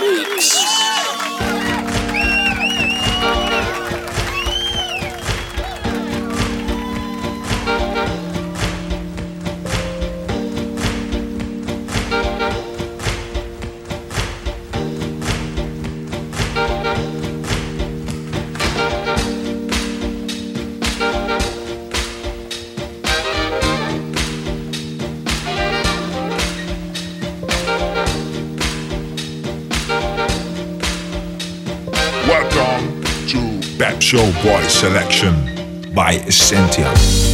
Mix. Show Boy Selection by Essentia.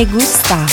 Me gusta.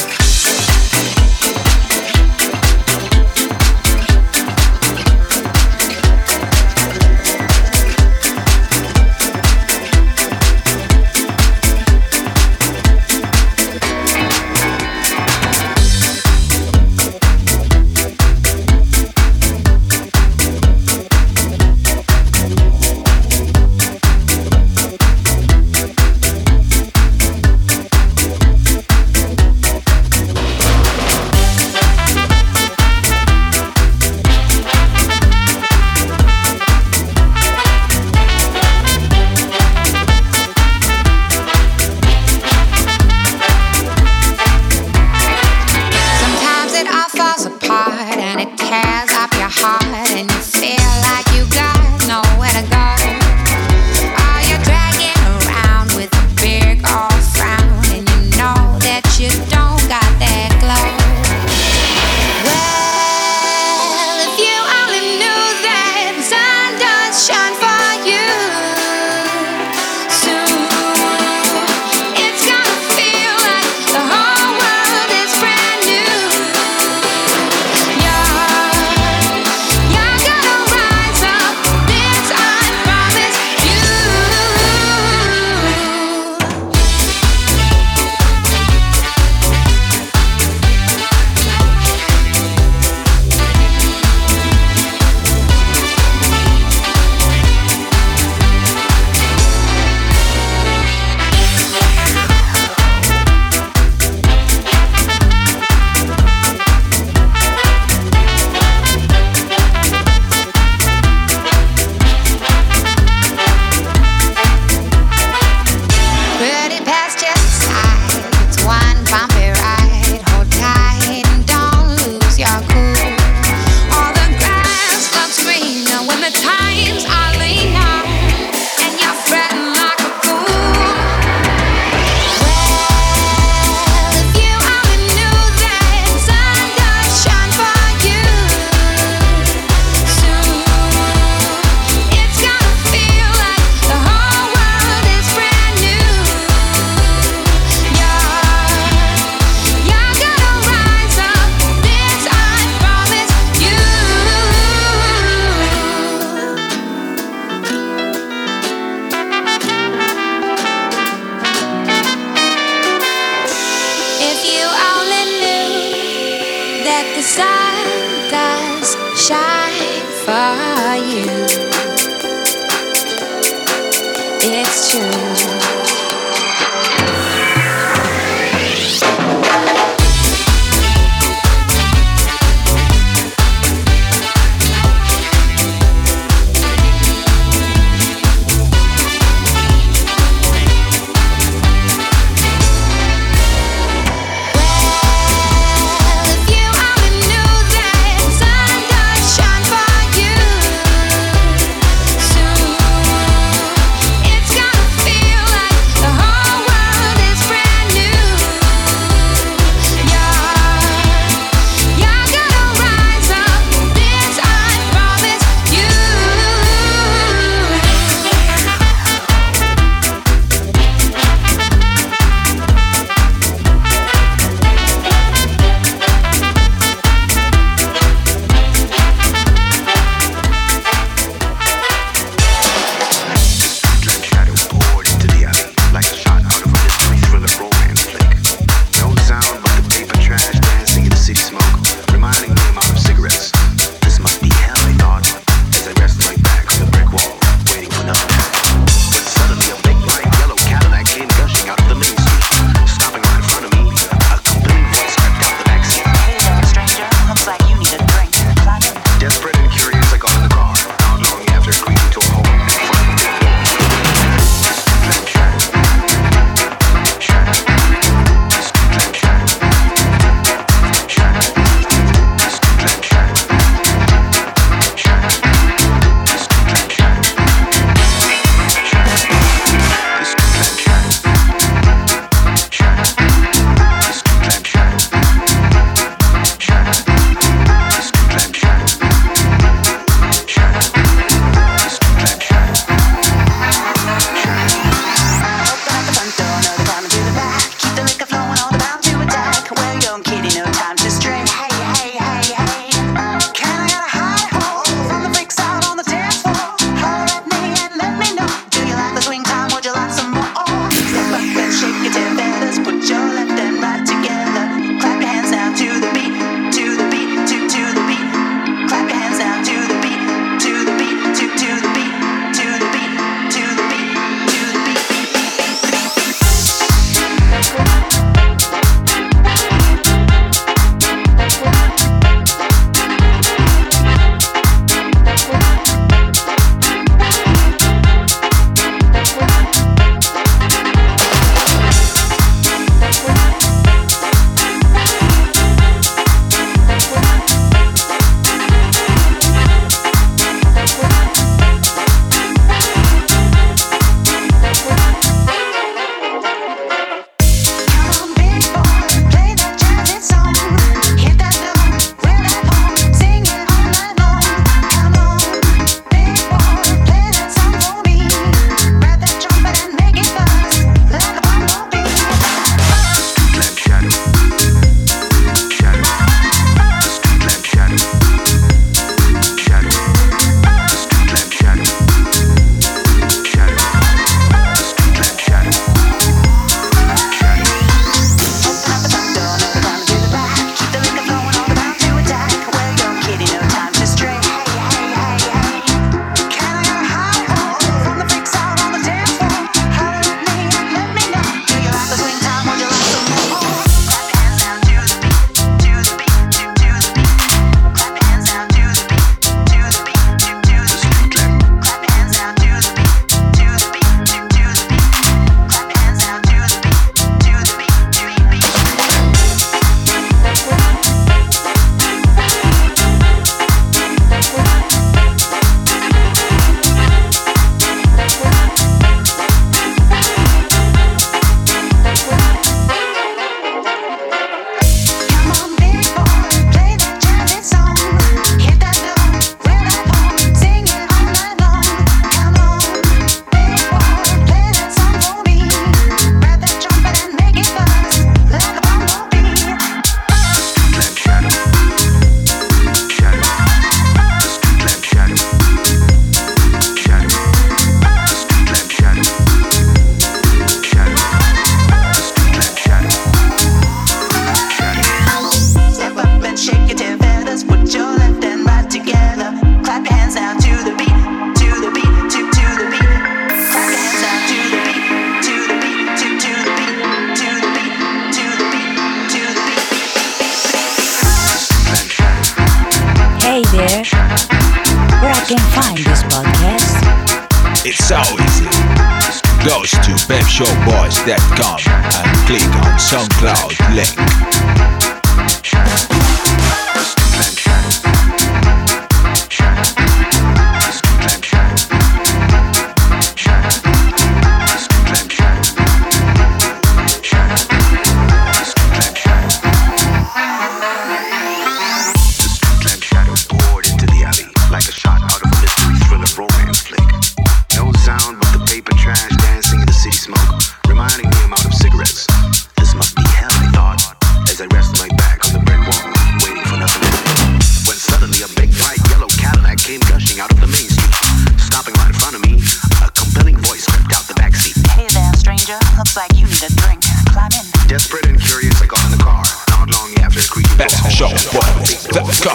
Desperate and curious, I got in the car. Not long after, creepy. Best show. Let's go.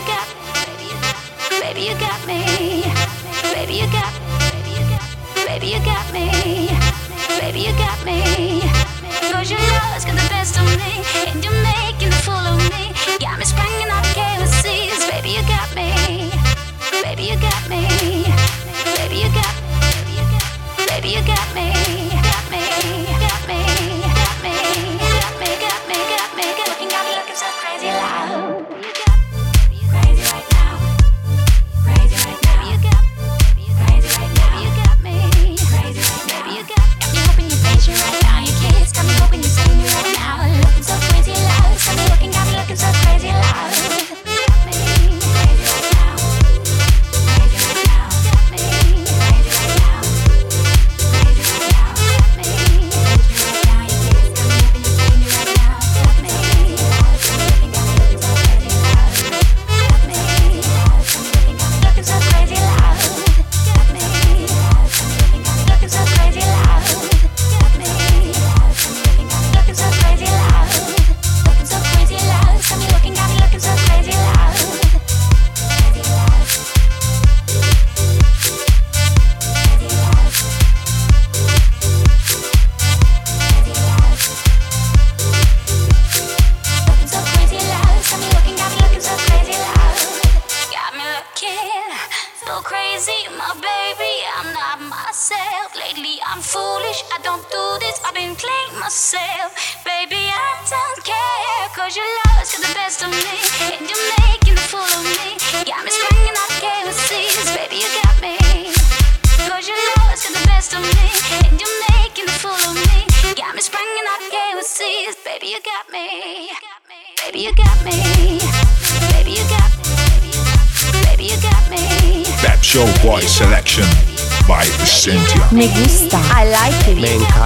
you got Baby, you got me. Baby, you got Baby, you got me. Baby, you got me. Your love's got the best of me. And you're making the fool of me. Got me springing out of KOCs. Baby, you got me. Baby, you got me. Baby, you got Baby, you got me.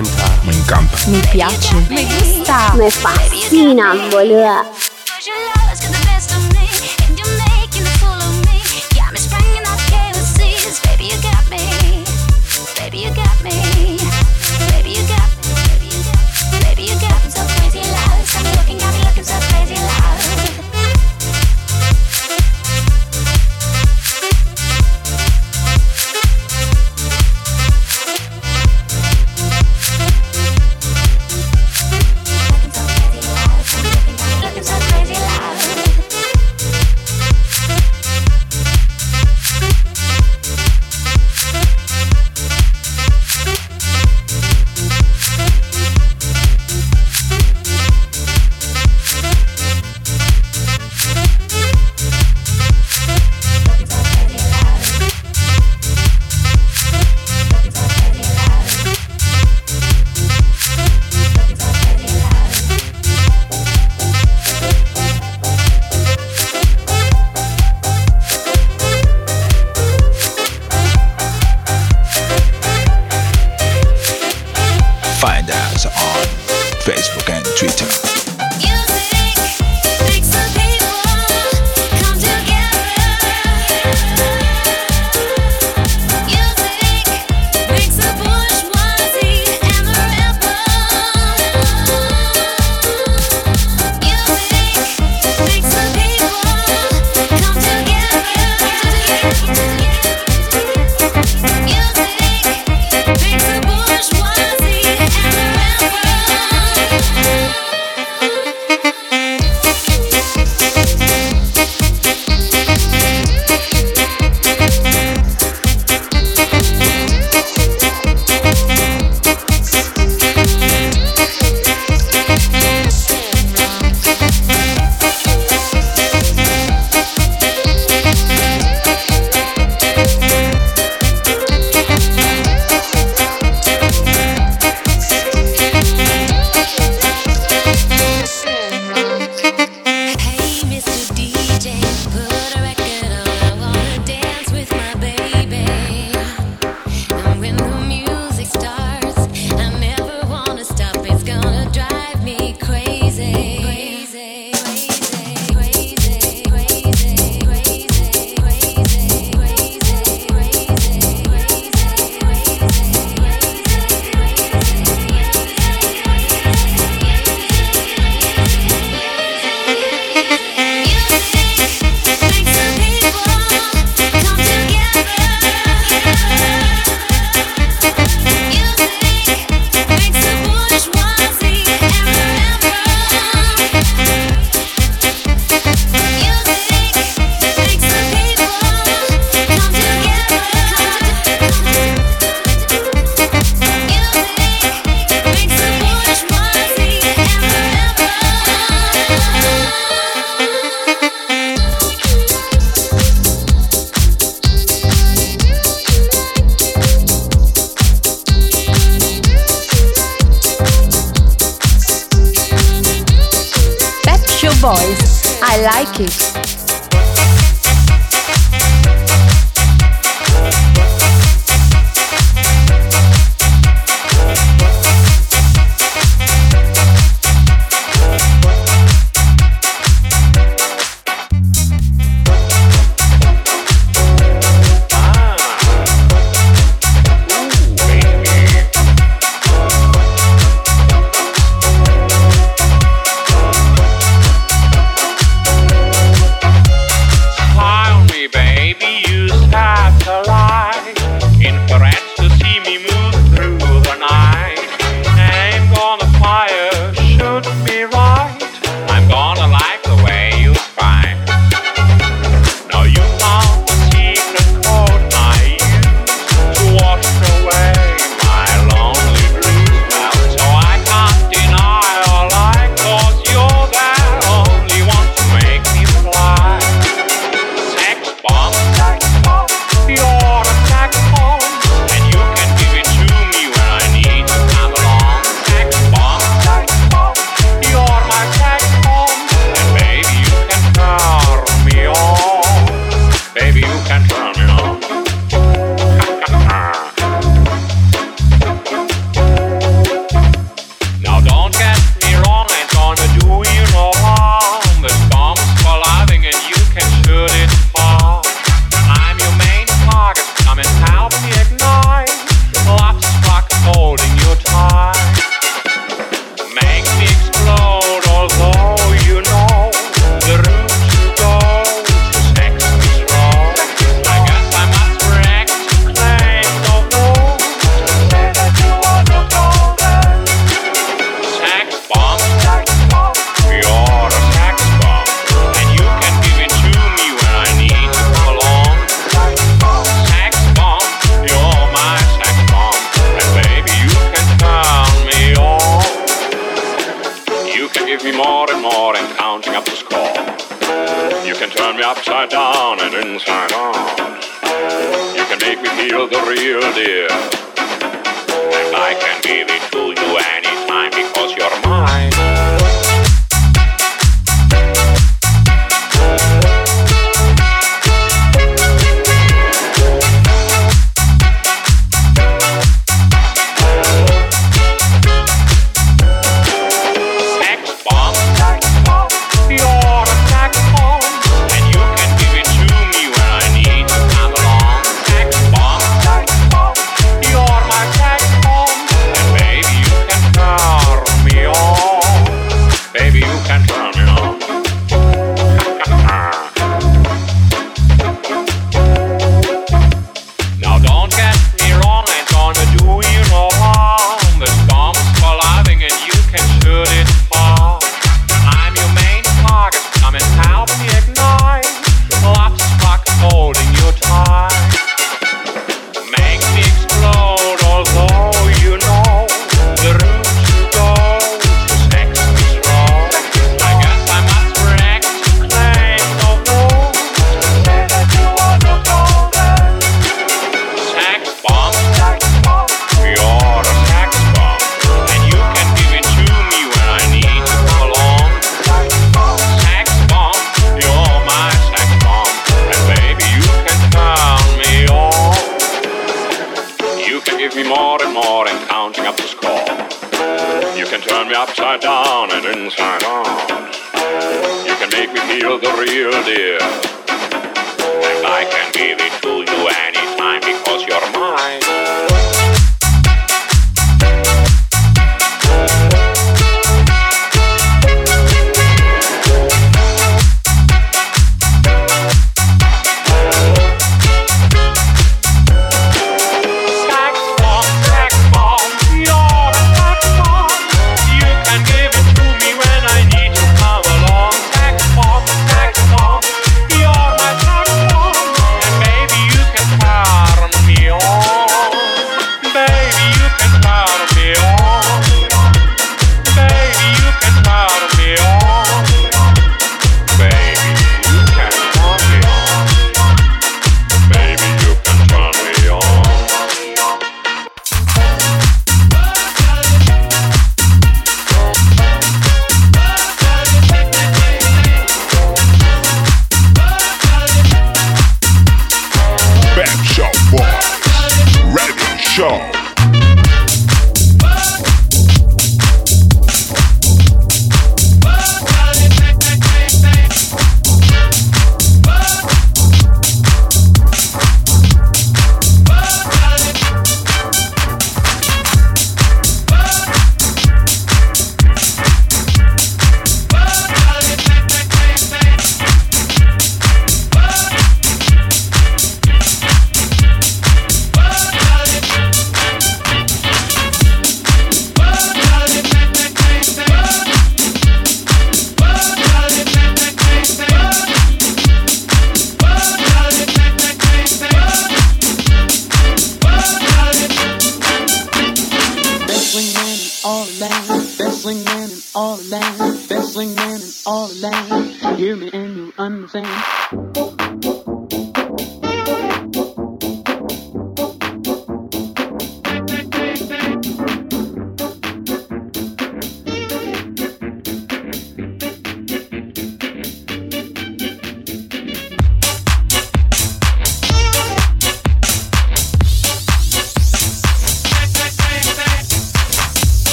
encanta. Me encanta. Mi piace. Me gusta. Me fascina, boluda.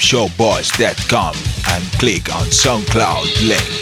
Pepshowboys.com and click on SoundCloud link.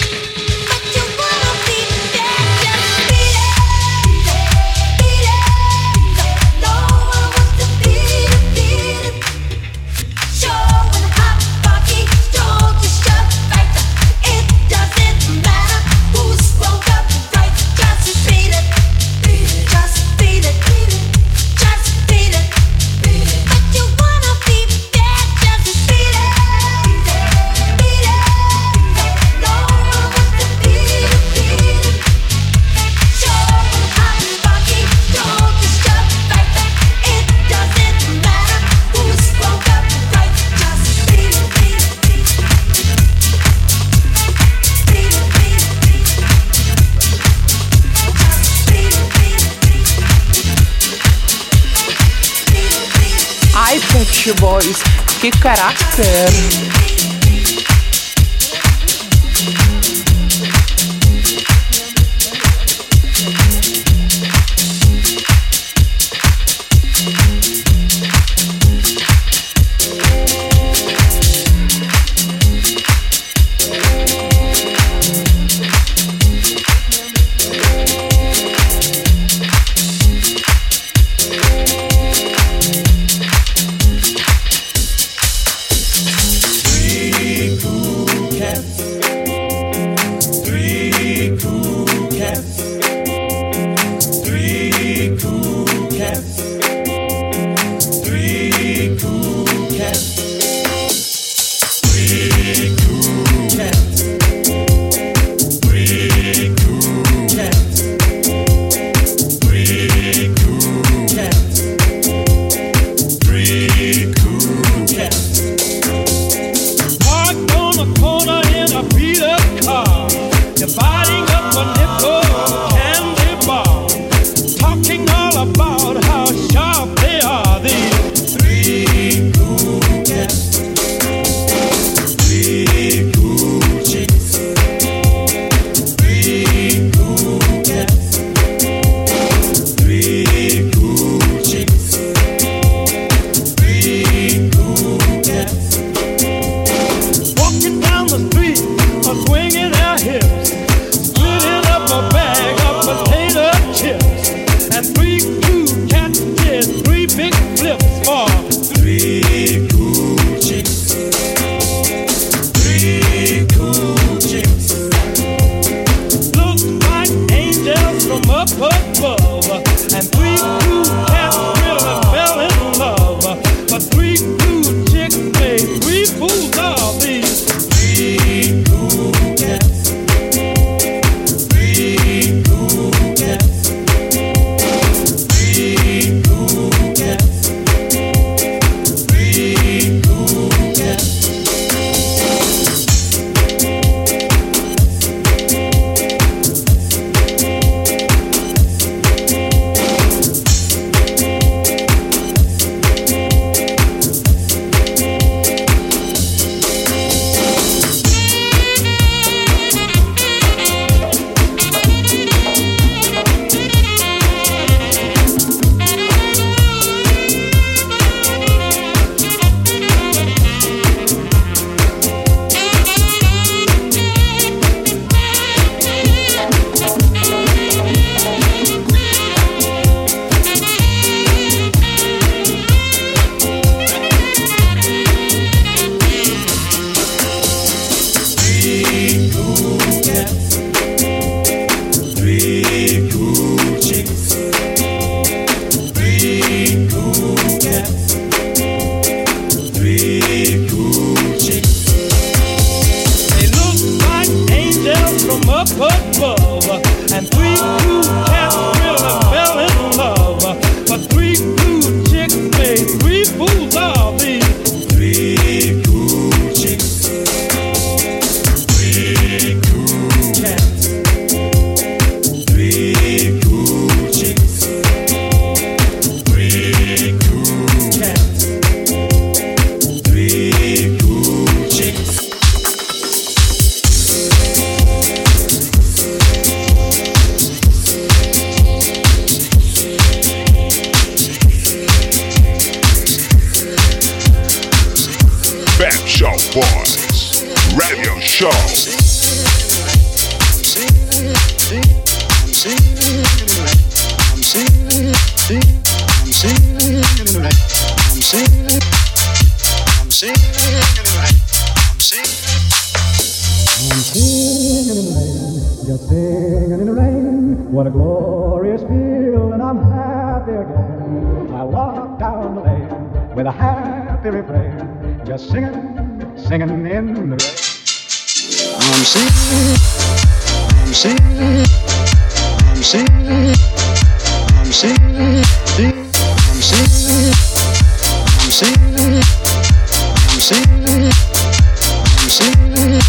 singing,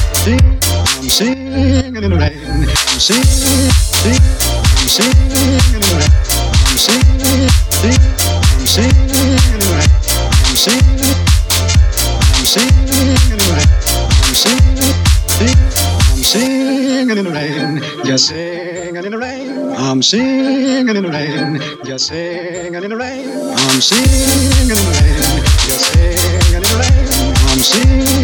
I'm singing in the rain. I'm singing, in the rain. I'm singing, in the rain. I'm singing, in the rain. I'm singing, in the rain. Singing in the rain. I'm singing in the rain. Just singing in the rain. I'm singing in the rain. Just singing in the rain. I'm singing.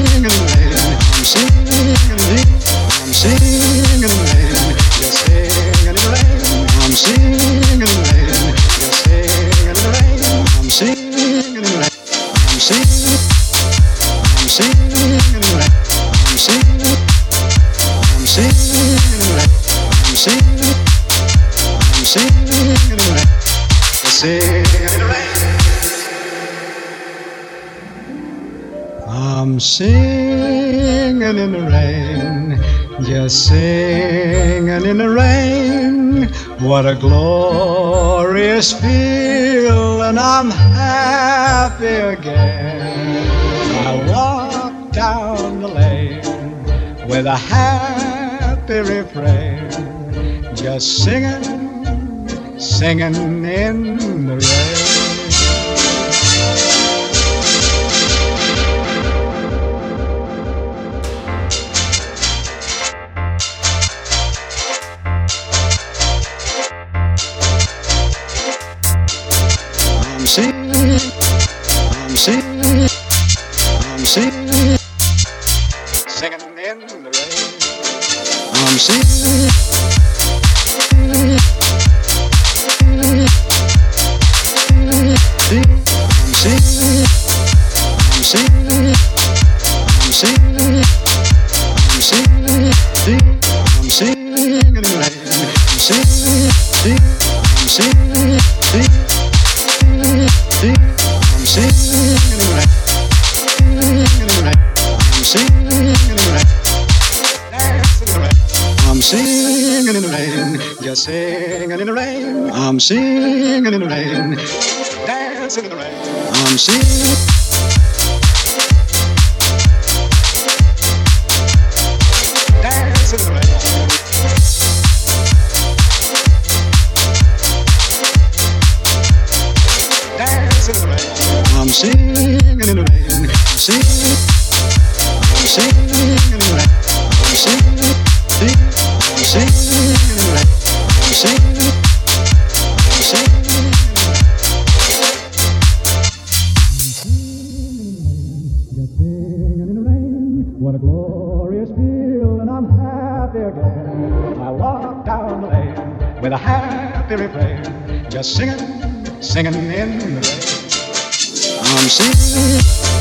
in the rain, just singing in the rain. What a glorious feel, and I'm happy again. I walk down the lane with a happy refrain, just singing, singing in the rain. I'm. I'm. Singing in the rain. I'm singing. I'm singing in the rain, dancing in the rain. I'm singing. Just singing, singing in the rain. I'm singing.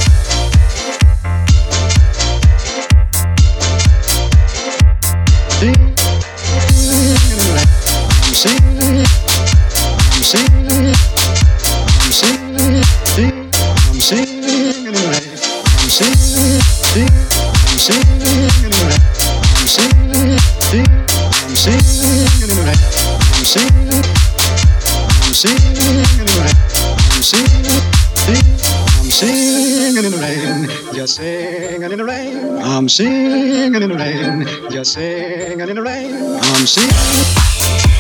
singing in the rain. Just singing in the rain. I'm singing.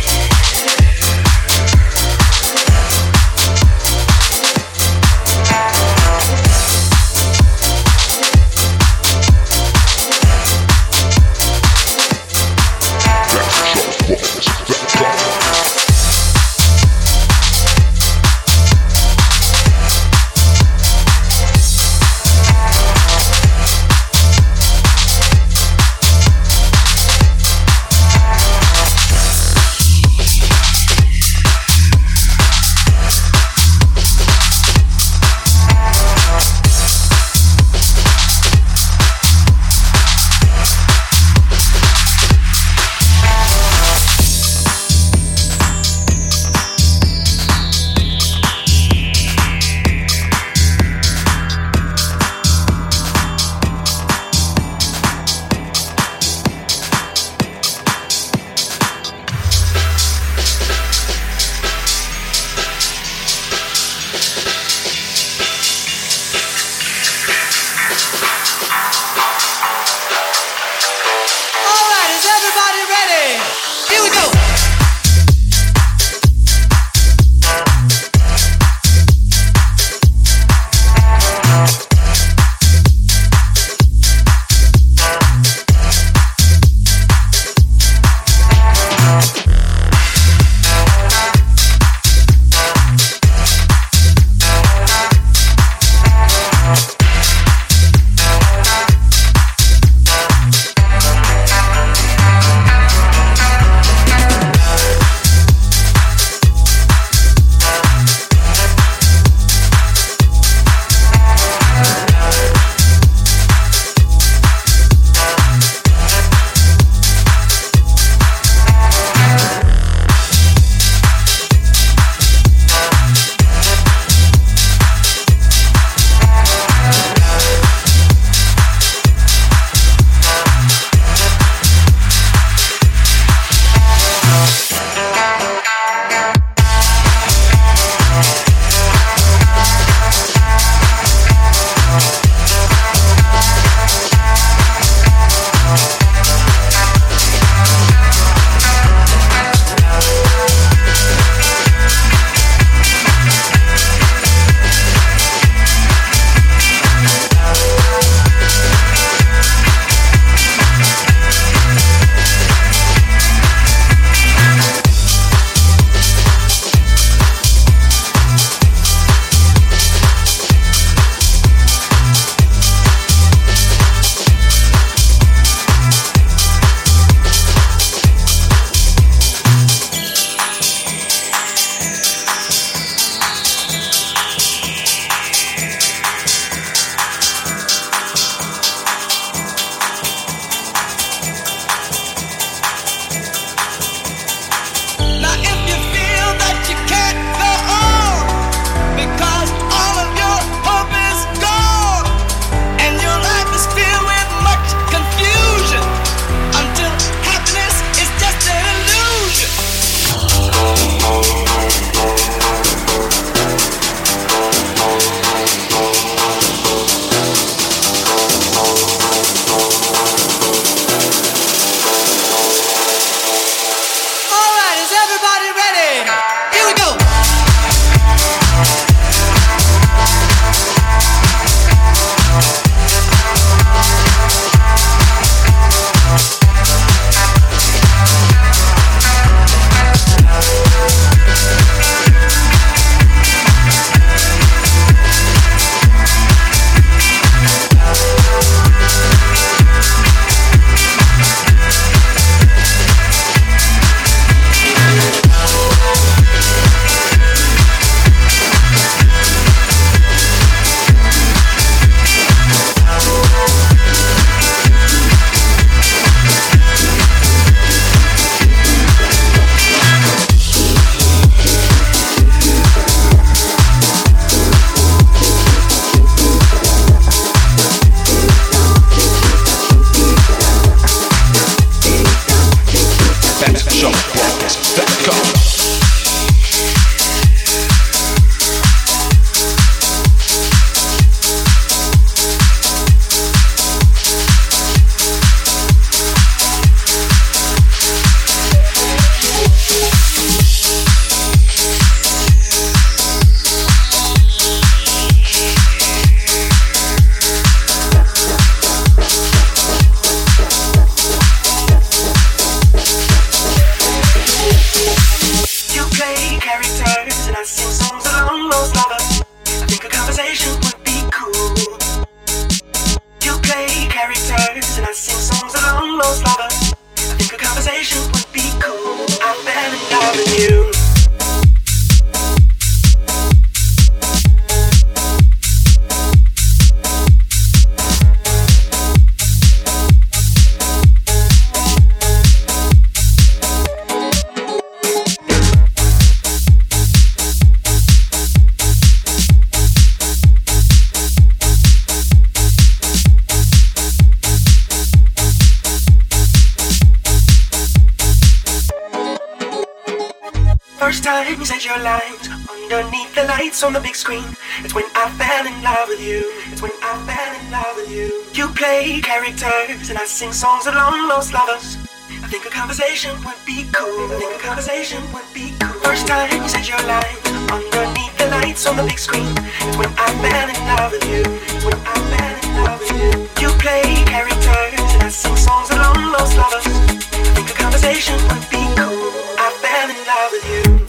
Lights on the big screen. It's when I fell in love with you. It's when I fell in love with you. You play characters and I sing songs along lost lovers. I think a conversation would be cool. I think a conversation would be cool. First time you said your lines underneath the lights on the big screen. It's when I fell in love with you. It's when I fell in love with you. You play characters and I sing songs along lost lovers. I think a conversation would be cool. I fell in love with you.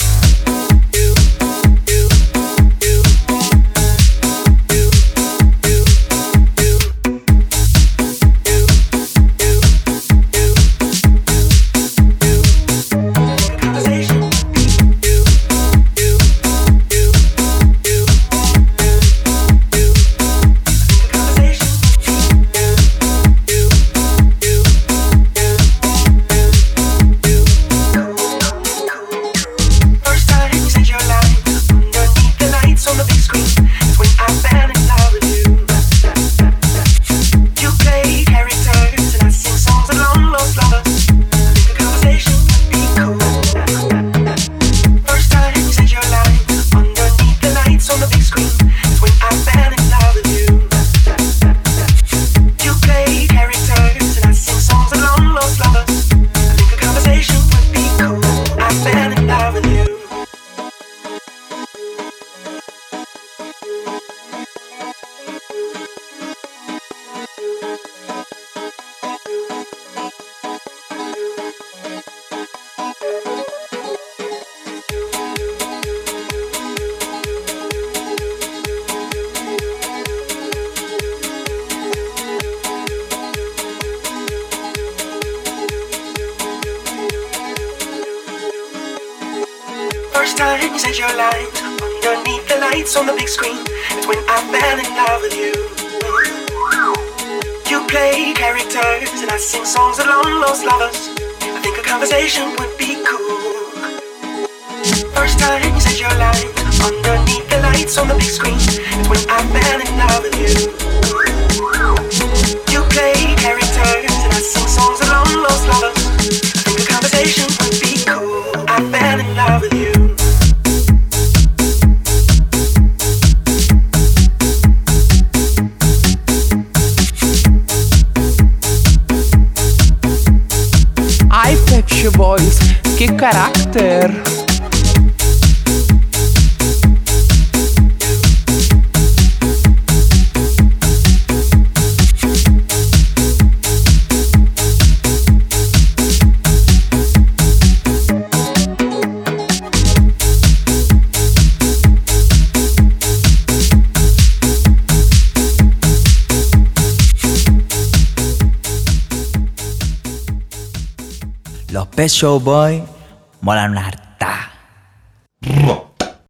Pet Show Boy. Một lần là